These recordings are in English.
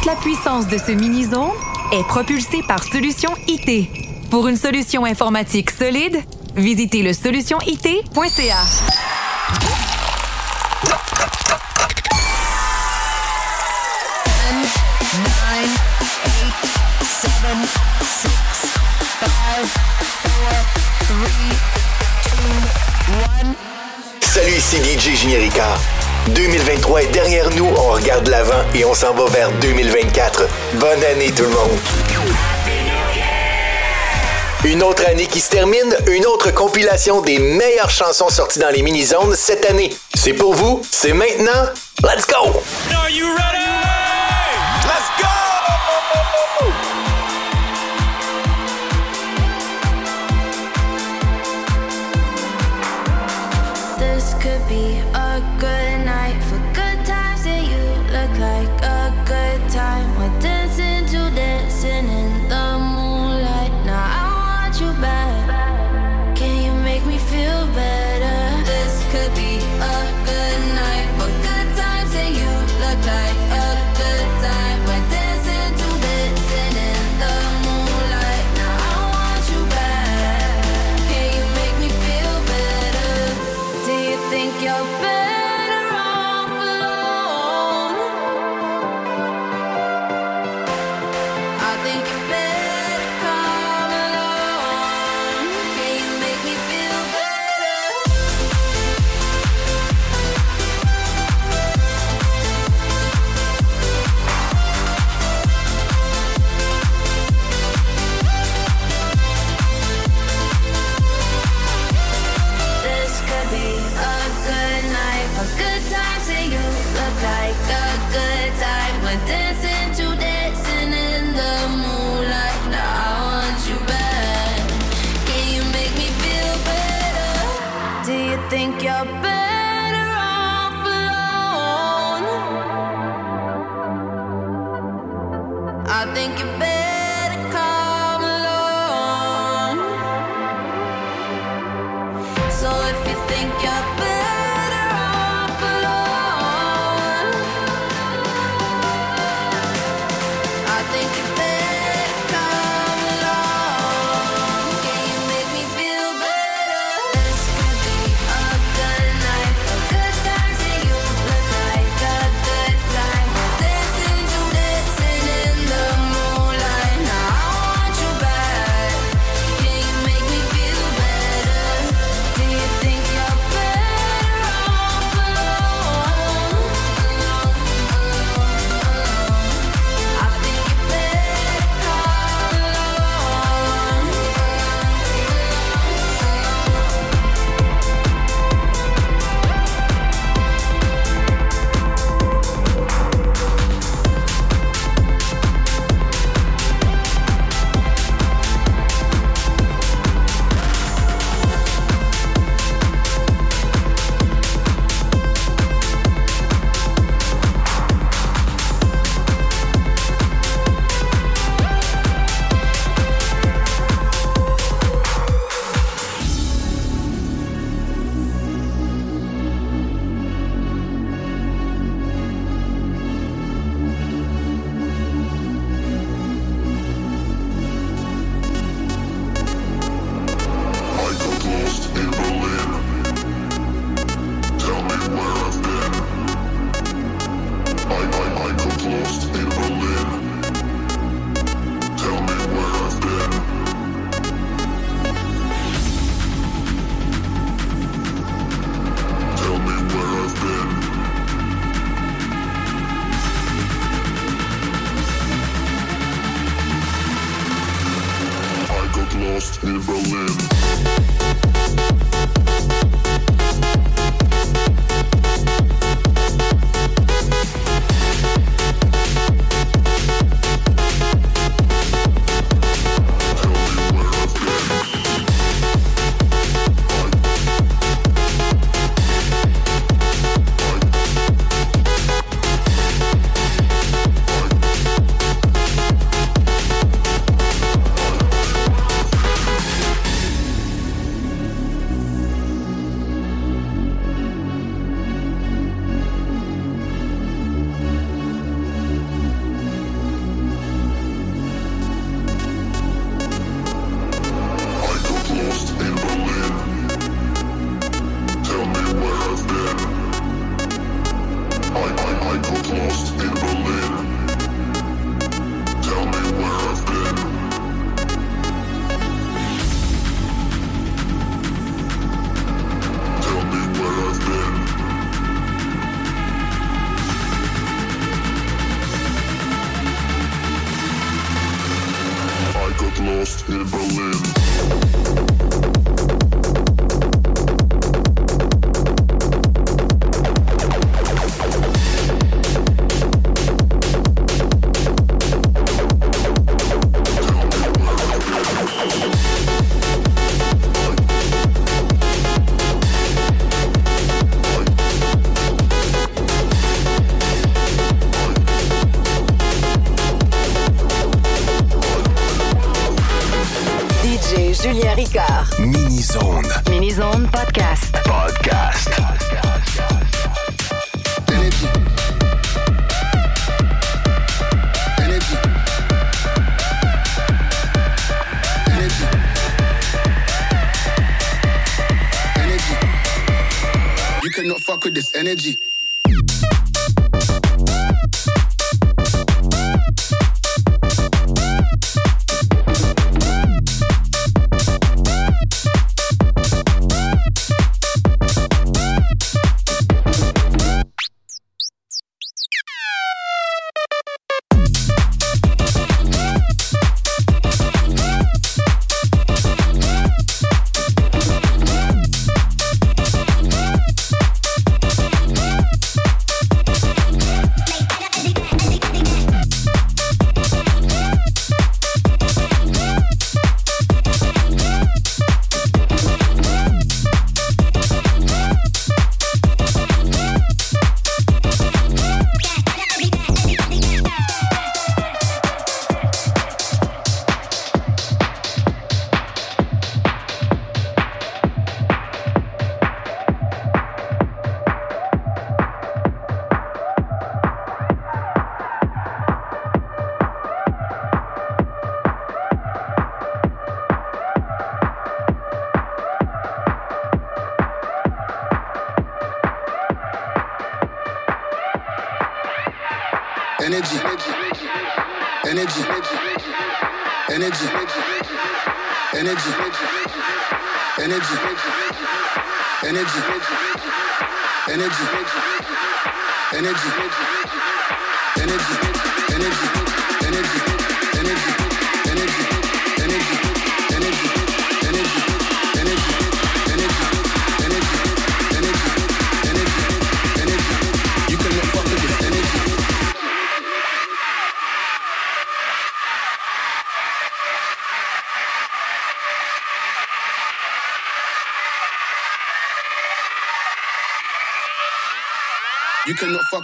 Toute la puissance de ce mini-zone est propulsée par Solution IT. Pour une solution informatique solide, visitez le solutionit.ca. Salut, c'est DJ Junior Ricard. 2023 est derrière nous, on regarde l'avant et on s'en va vers 2024. Bonne année tout le monde. Une autre année qui se termine, une autre compilation des meilleures chansons sorties dans les mini-zones cette année. C'est pour vous, c'est maintenant. Let's go! Are you ready?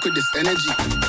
With this energy.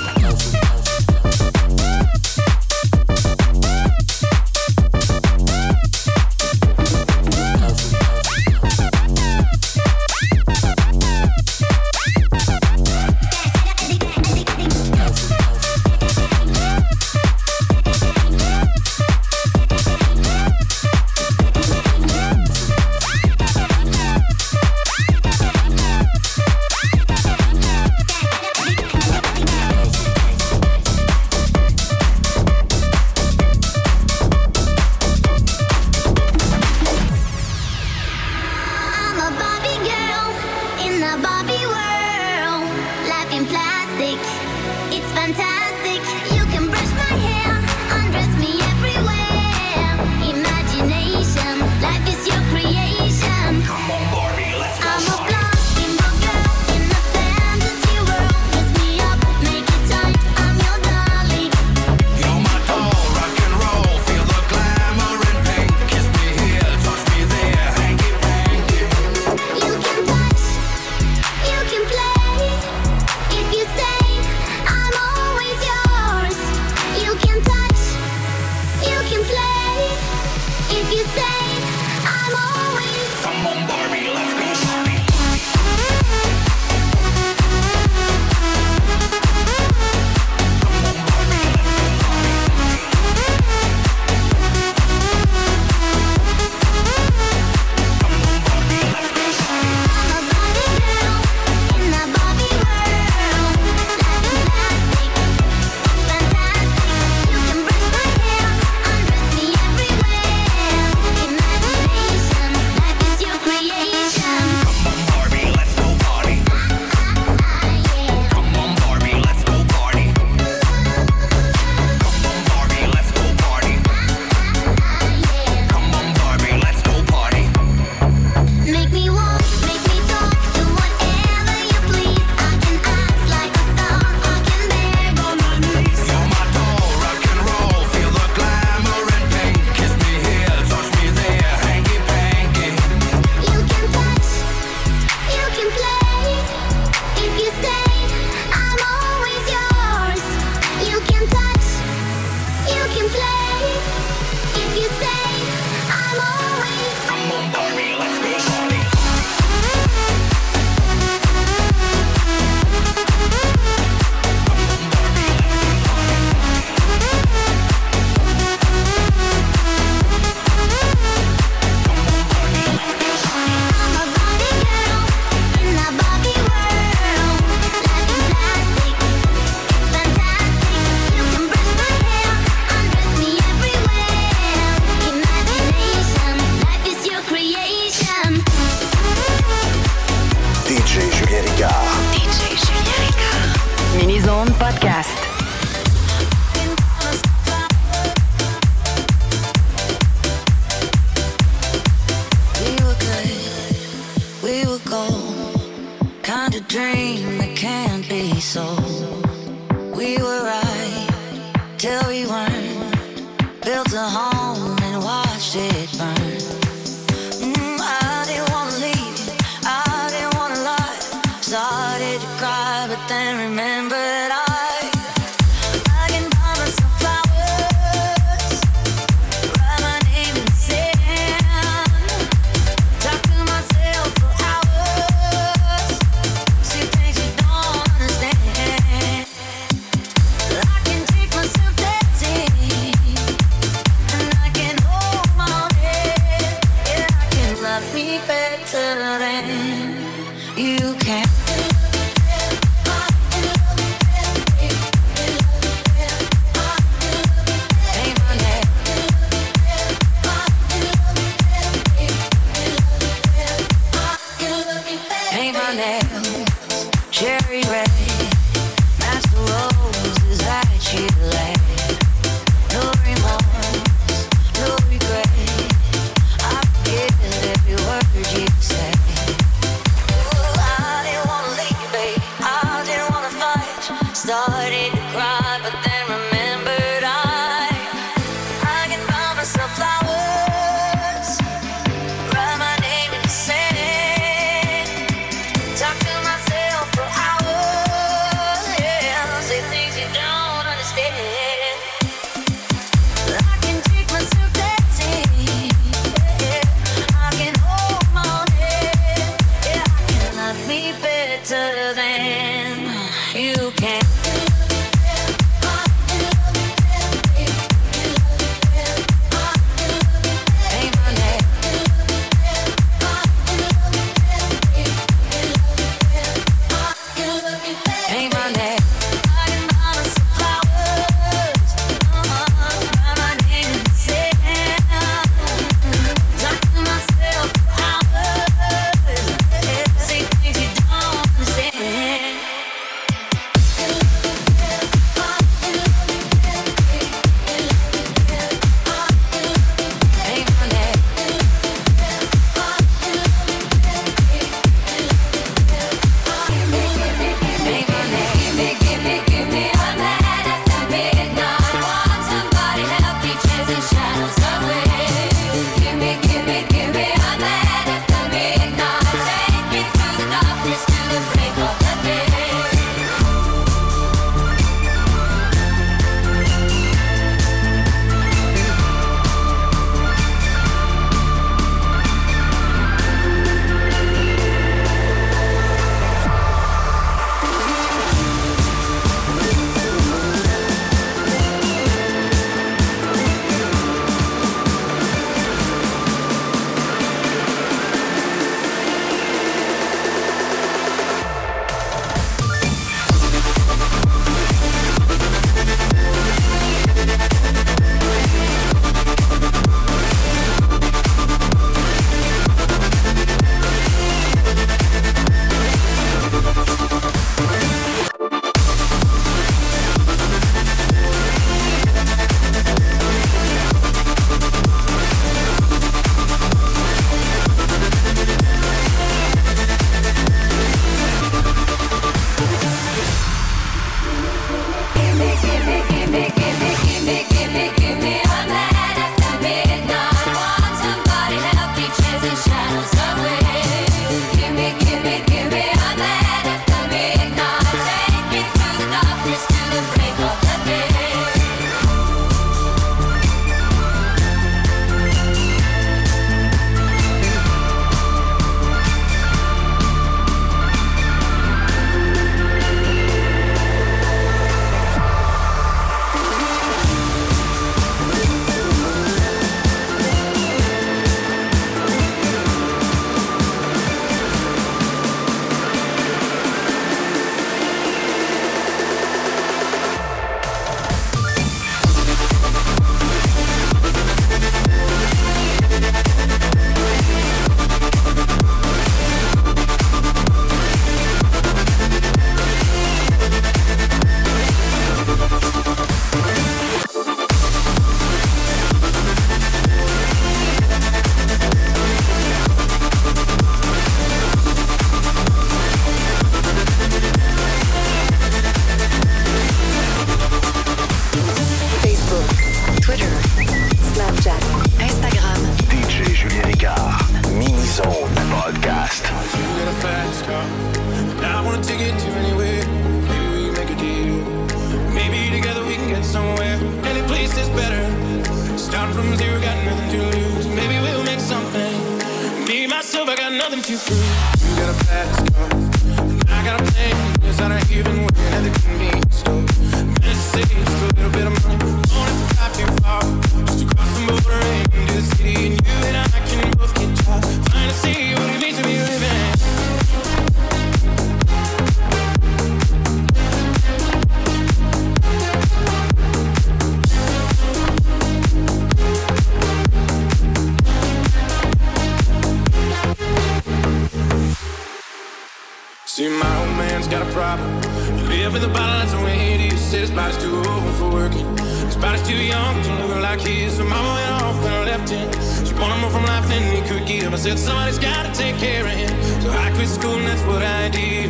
Too young to look like his. So mama went off and left him. She wanted more from life than he could give. I said, somebody's gotta take care of him. So I quit school and that's what I did.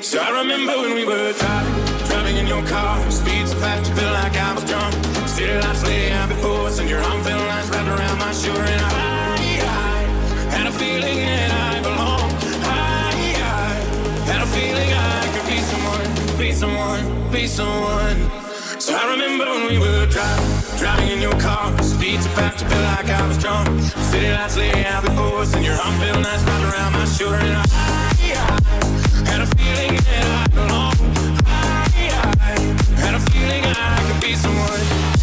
So I remember when we were driving, driving in your car. Speed so fast, you felt like I was drunk. City lights lay out before us, and your arm felt nice wrapped around my shoulder. And I, I had a feeling that I belonged. I, I had a feeling I could be someone, be someone, be someone. I remember when we were driving, driving in your car. Speed so fast, you felt like I was drunk. City lights lay out before us, and your arm felt nice wrapped around my shoulder. And I, I had a feeling that I belonged. I, I had a feeling I could be someone.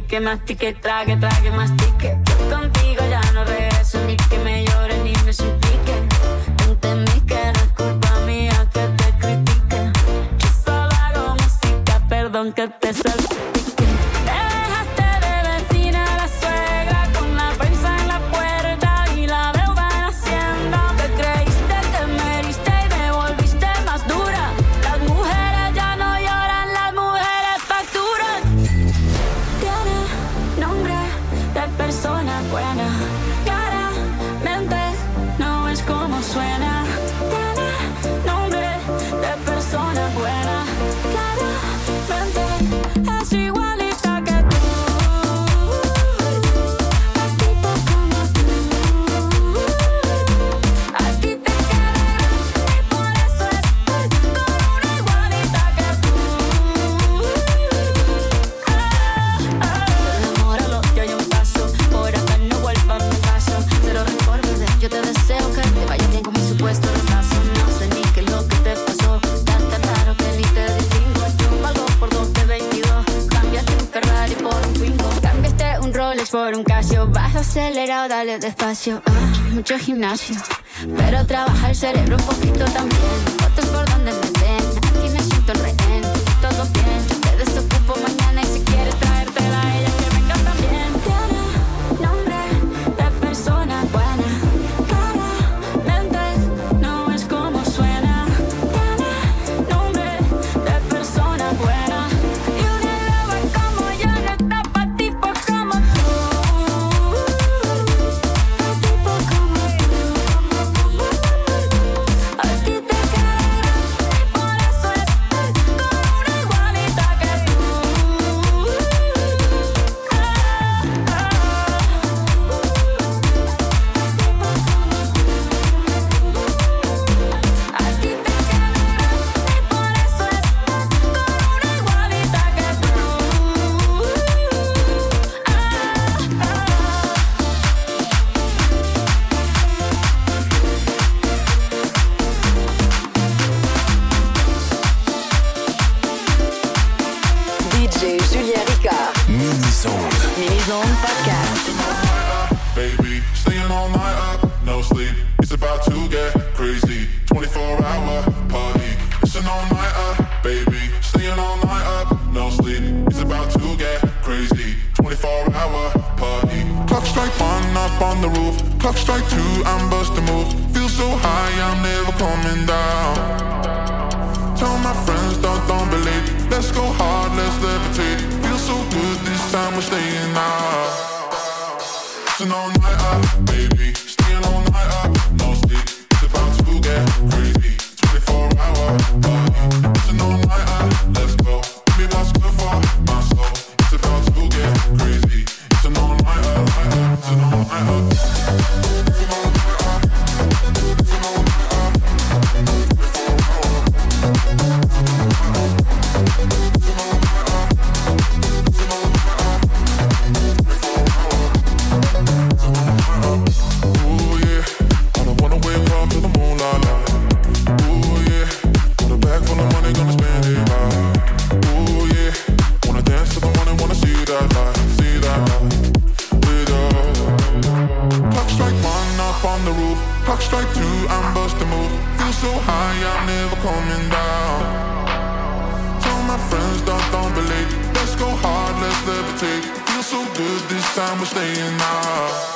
Te mortifique, mastique, trague, trague, mastique. Contigo mucho gimnasio, pero trabaja el cerebro un poquito también. Fotos por donde me ven, aquí me siento el rehén. time we're staying out.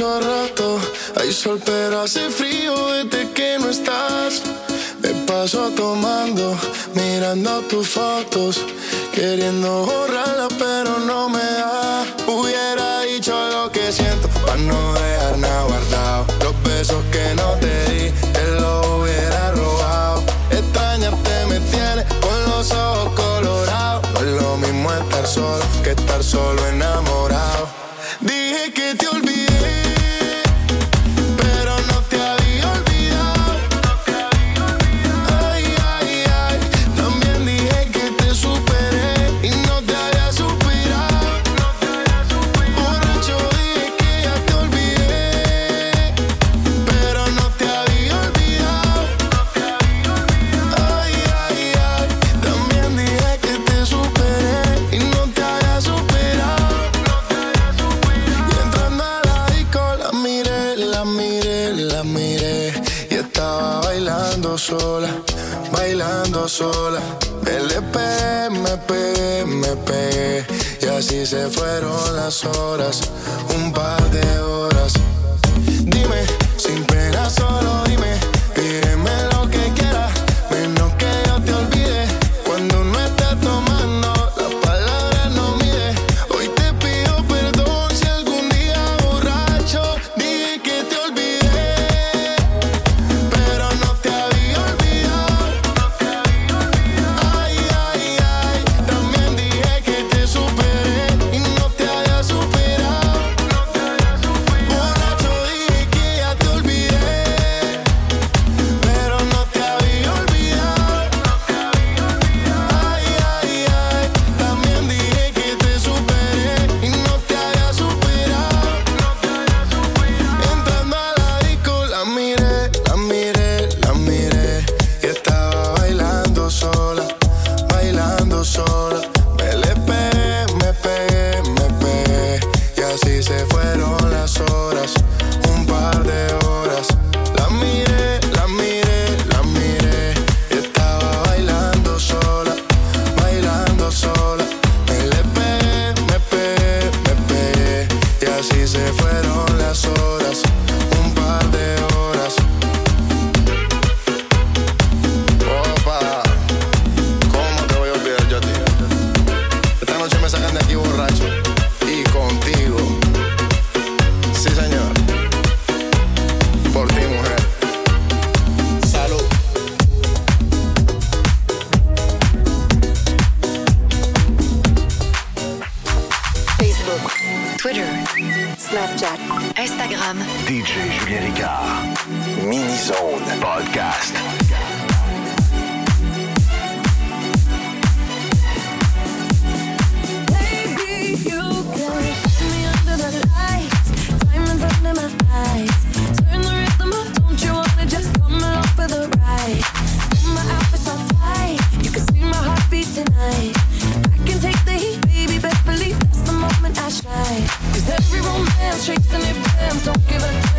mucho rato. Hay sol, pero hace frío desde que no estás. Me paso tomando, mirando tus fotos. Queriendo borrarla, pero no me da. Hubiera dicho lo que siento, pa' no dejar nada guardado. Los besos que no te di, te los hubiera robado. Extrañarte me tiene con los ojos colorados. No es lo mismo estar solo que estar solo en Facebook, Twitter, Snapchat, Instagram. DJ Julien Ricard. Mini Zone Podcast. Baby, you can me under the lights, diamonds under my eyes. dance, shakes and it bends. Don't give a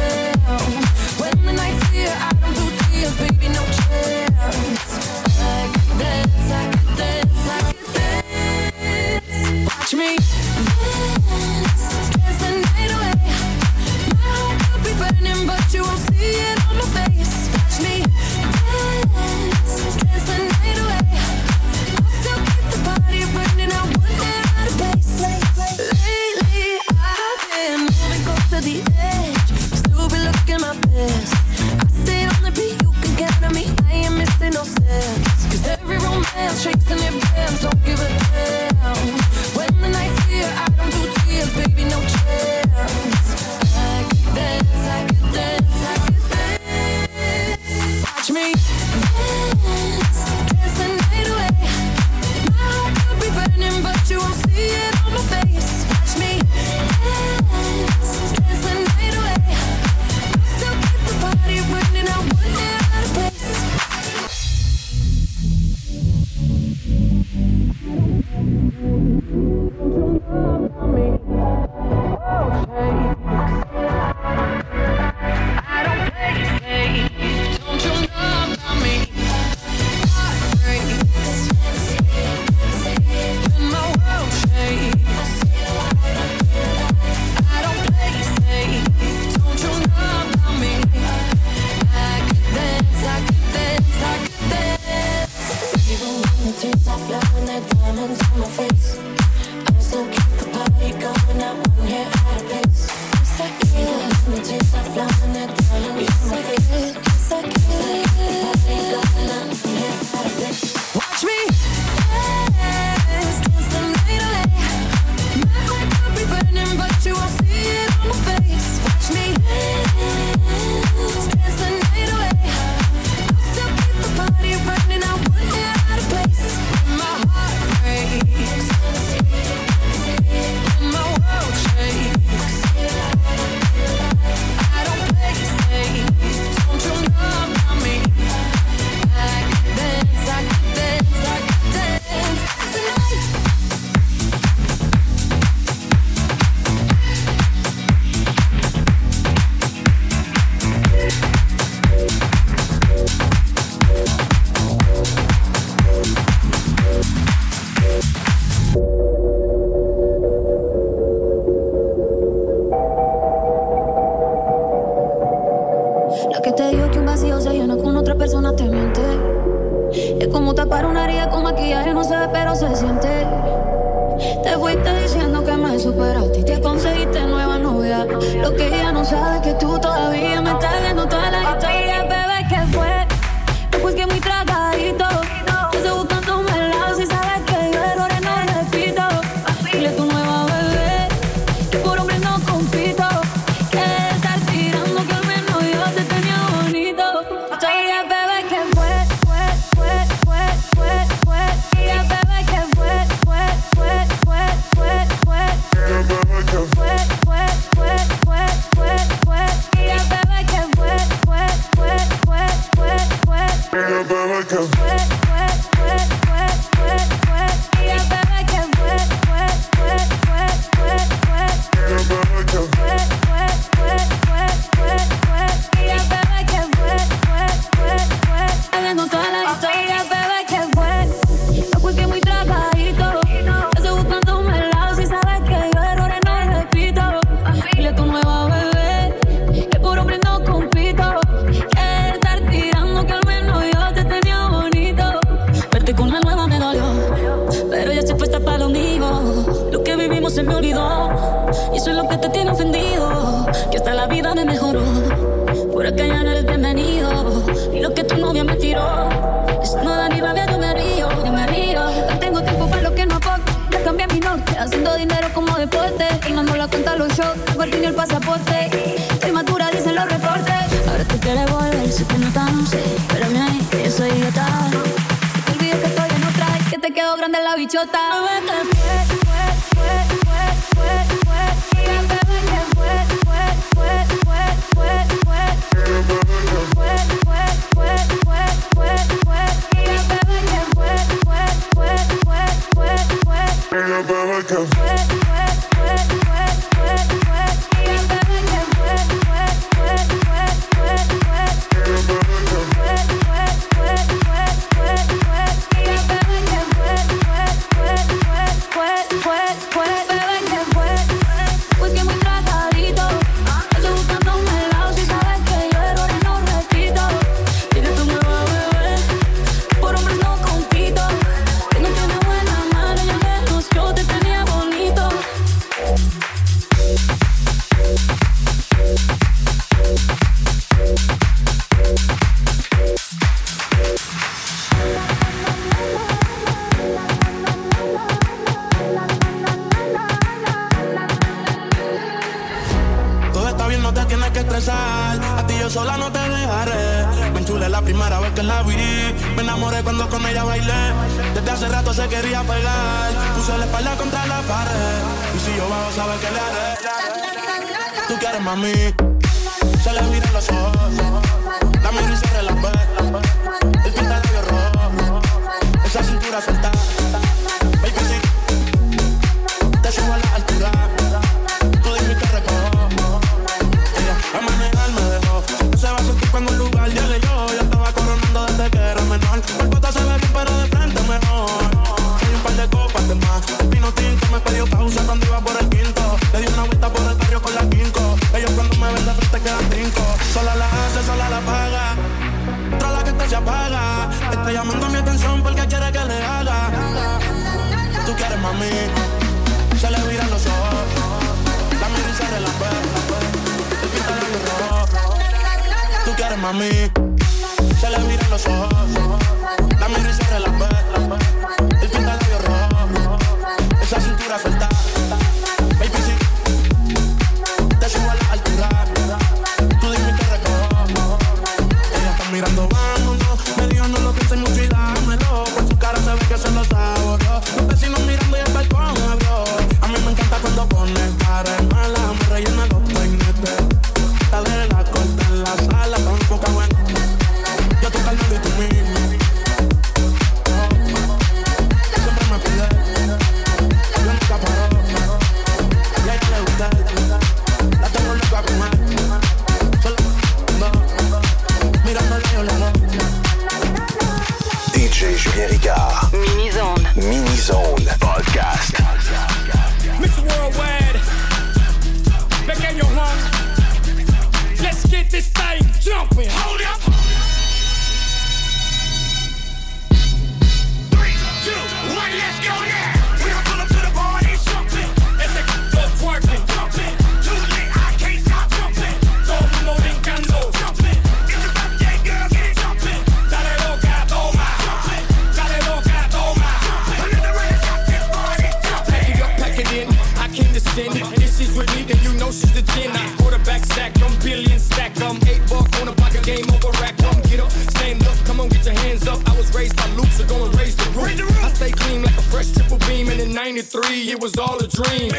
three, it was all a dream.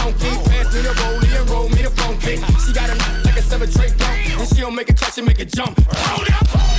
Monkey, pass me the rollie and roll me the funky. She got a like a seven tray and she don't make a she make a jump. Hold up.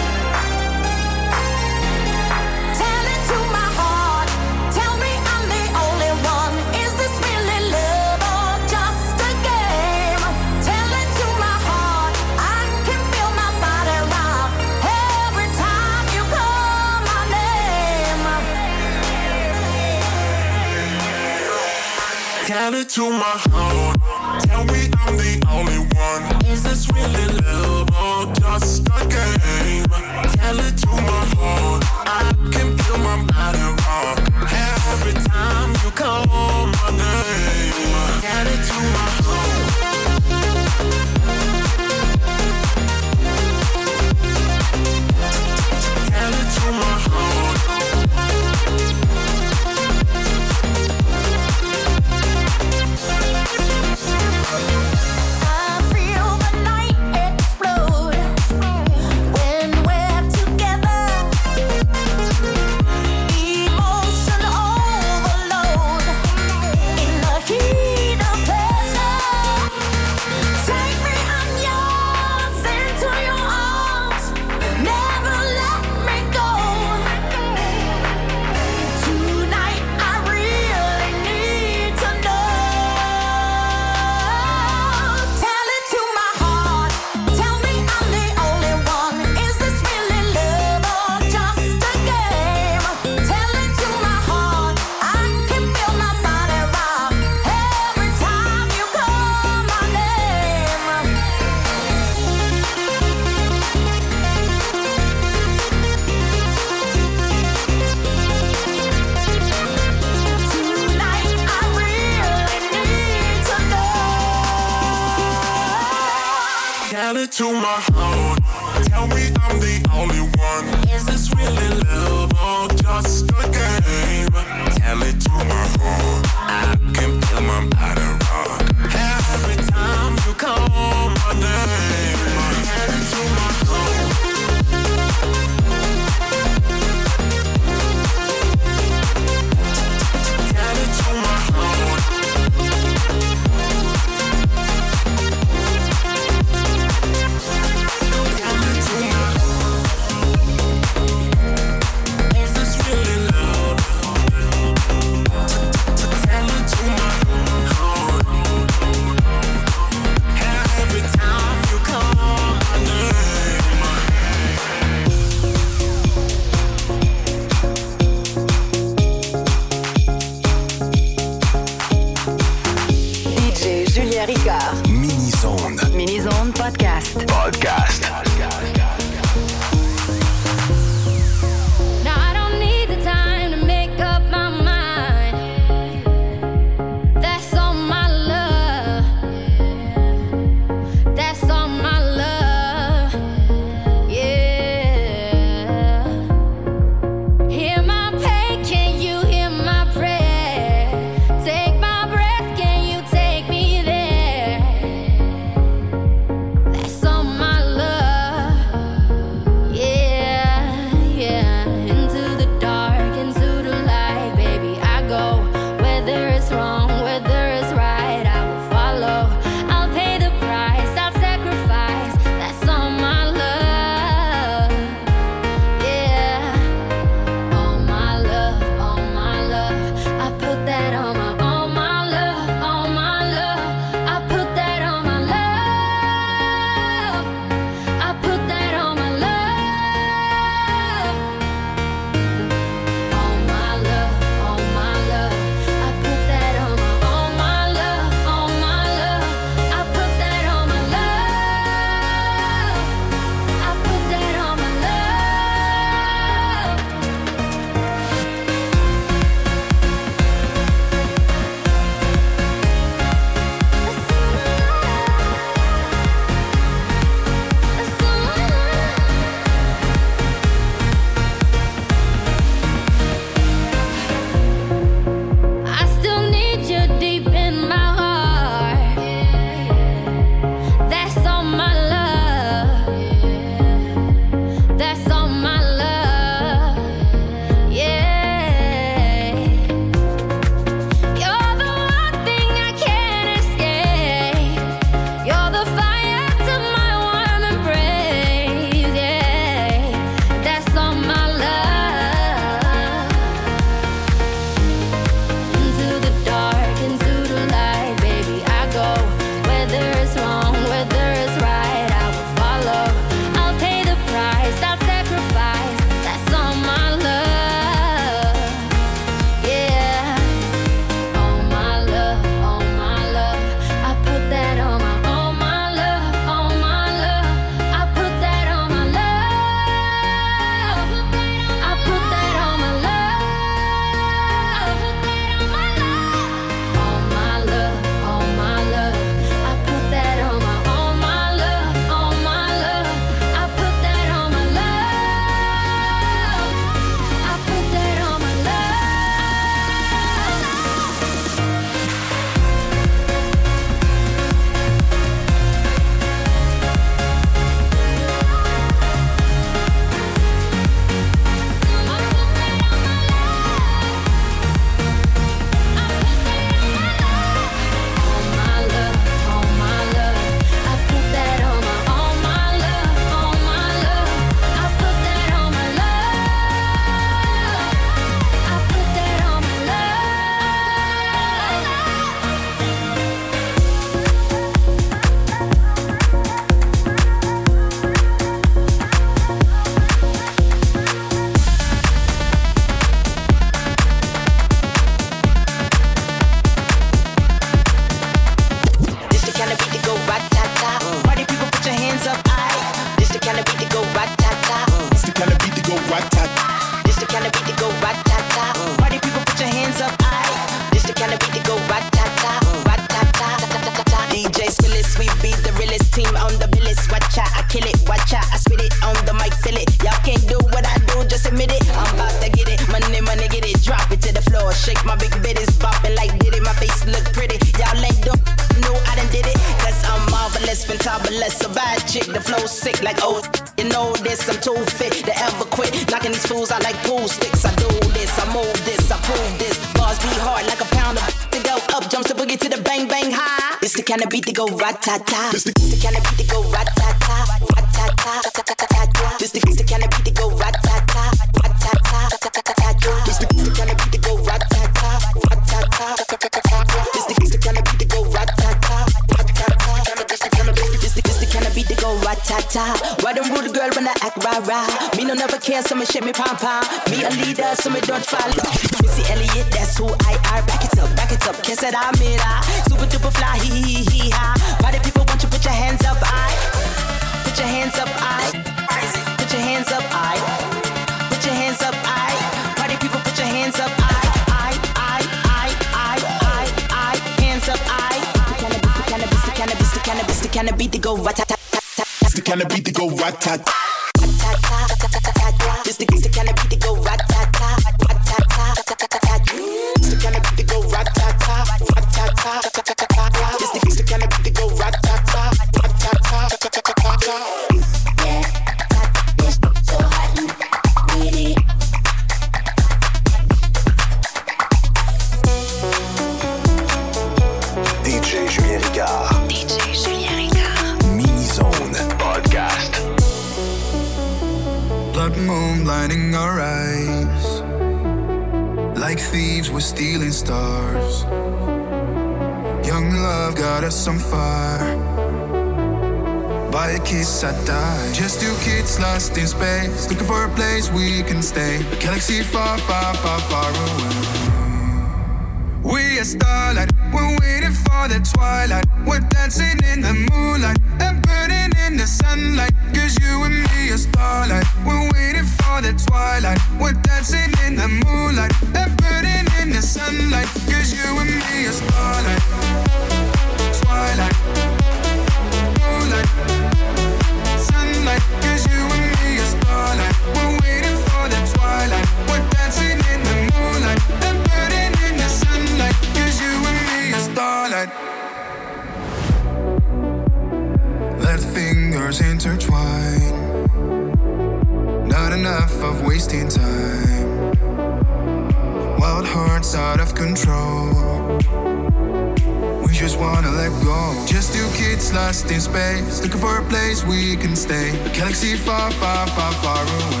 gets lost in space, looking for a place we can stay. A galaxy far, far, far, far away.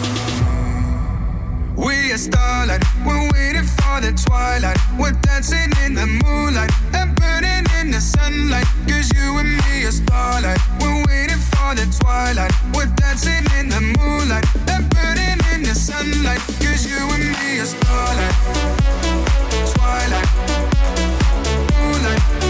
We are starlight, we're waiting for the twilight. We're dancing in the moonlight and burning in the sunlight. Cause you and me are starlight, we're waiting for the twilight. We're dancing in the moonlight and burning in the sunlight. Cause you and me are starlight, twilight, moonlight.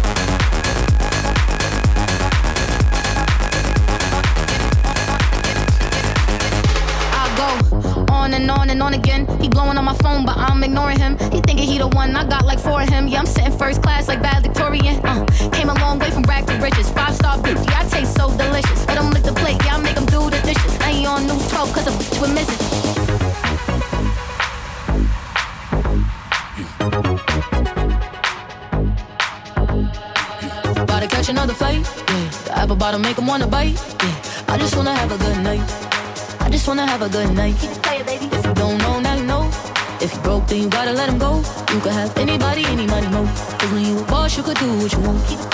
Ignoring him. He thinking he the one, I got like four of him. Yeah, I'm sitting first class like bad Victorian. Uh, came a long way from rag to riches. Five star bitch, yeah, I taste so delicious. Let him lick the plate, yeah, I make him do the dishes. I ain't on news 12 cause a bitch we're missing. About to catch another fight. Yeah, the apple bottom make him wanna bite. Yeah, I just wanna have a good night. I just wanna have a good night. Keep playing, baby. If you don't know, now you know. If you broke, then you gotta let him go. You could have anybody, any money, mo. Cause when you a boss, you could do what you want.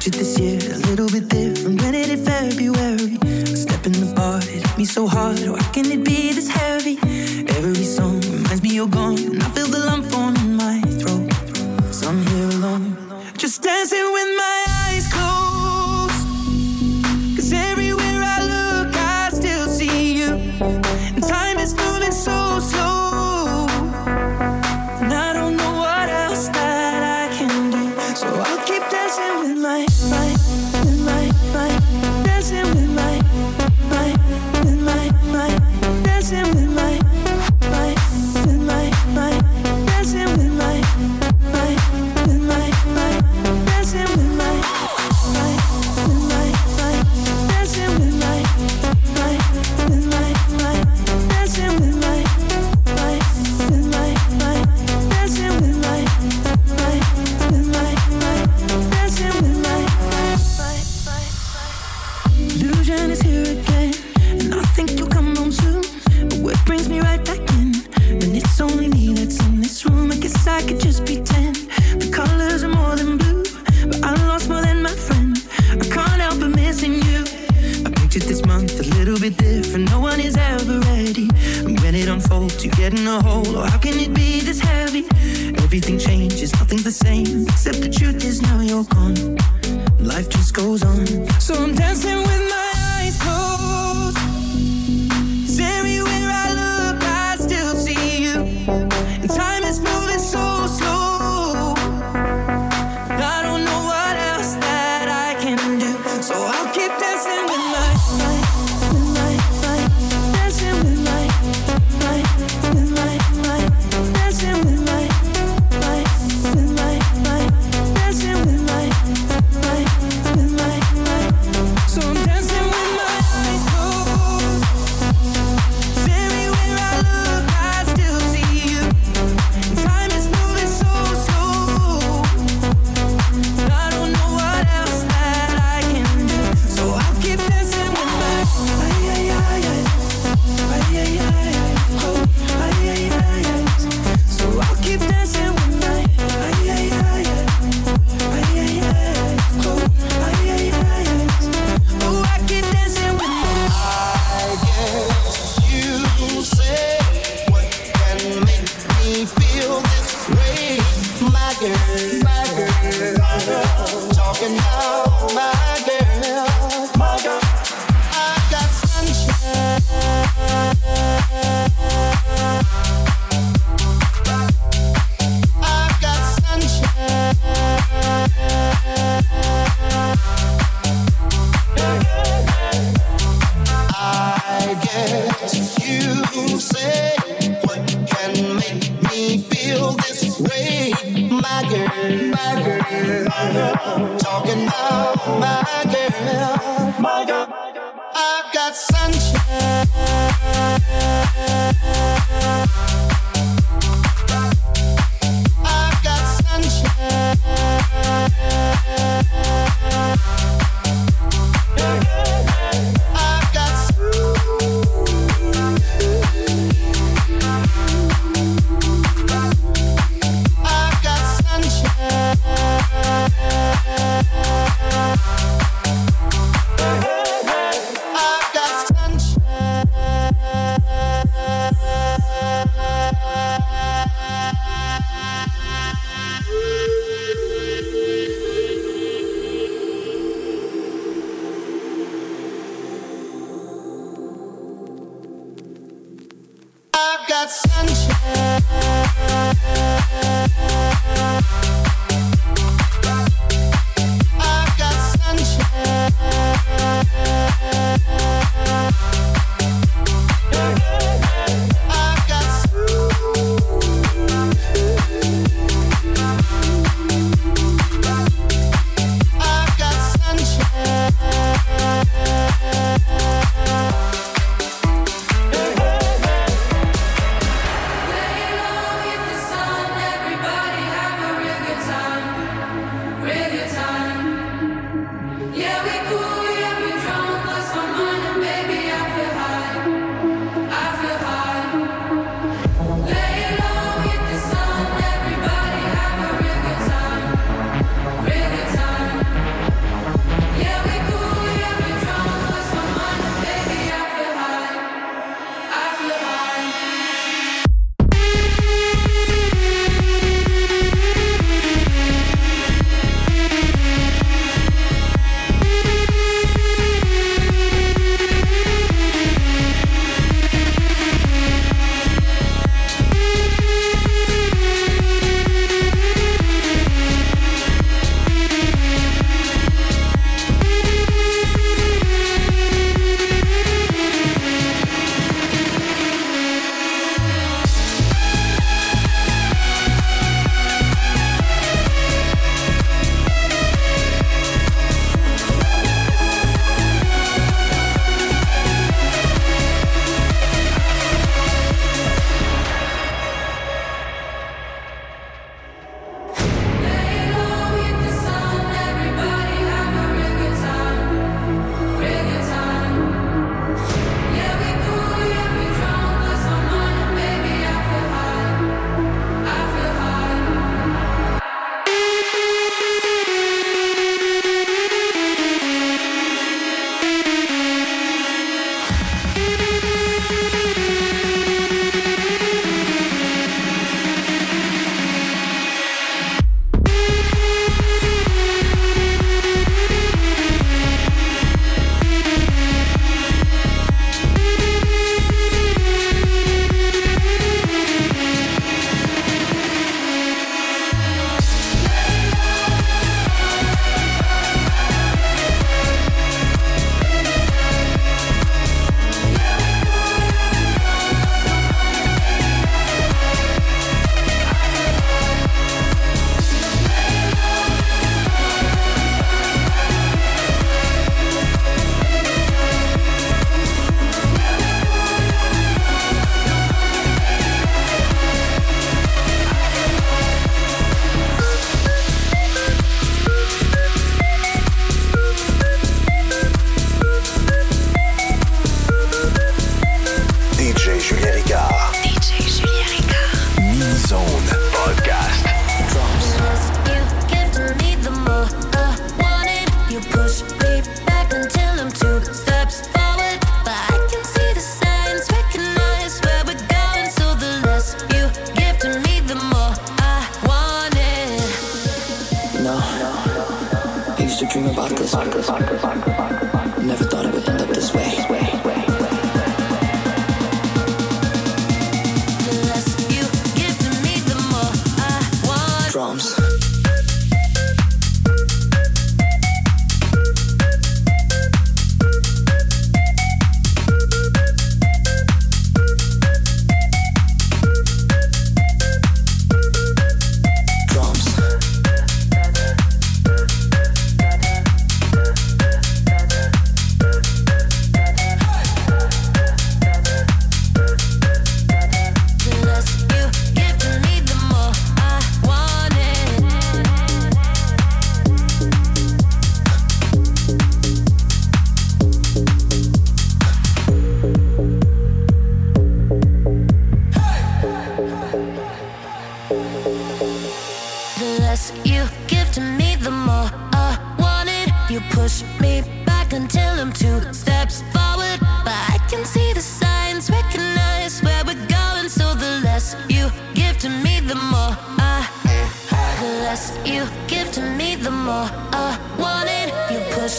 Pictured this year. A little bit different